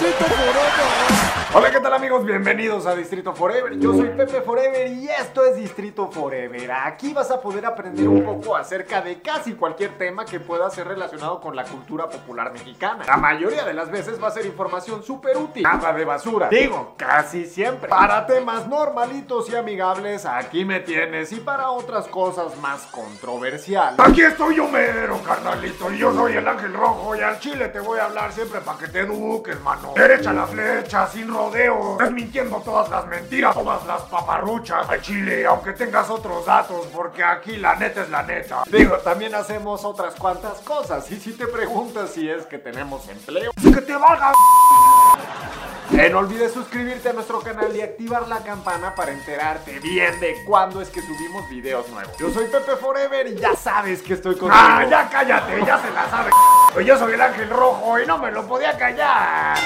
Distrito Forever. Hola, ¿qué tal amigos? Bienvenidos a Distrito Forever. Yo soy Pepe Forever y esto es Distrito Forever. Aquí vas a poder aprender un poco acerca de casi cualquier tema que pueda ser relacionado con la cultura popular mexicana. La mayoría de las veces va a ser información súper útil. Nada de basura. Digo, casi siempre. Para temas normalitos y amigables, aquí me tienes. Y para otras cosas más controversiales. Aquí estoy yo mero, carnalito. Y yo soy el ángel rojo. Y al chile te voy a hablar siempre para que te eduques, mano. Derecha la flecha, sin rodeo. Desmintiendo todas las mentiras, todas las paparruchas. Al chile, aunque tengas otros datos, porque aquí la neta es la neta. Digo, también hacemos otras cuantas cosas. Y si te preguntas si es que tenemos empleo, ¡que te valga! Eh, no olvides suscribirte a nuestro canal y activar la campana para enterarte bien de cuándo es que subimos videos nuevos. Yo soy Pepe Forever y ya sabes que estoy contigo. ¡Ah, ya cállate! Ya se la sabe. Yo soy el ángel rojo y no me lo podía callar.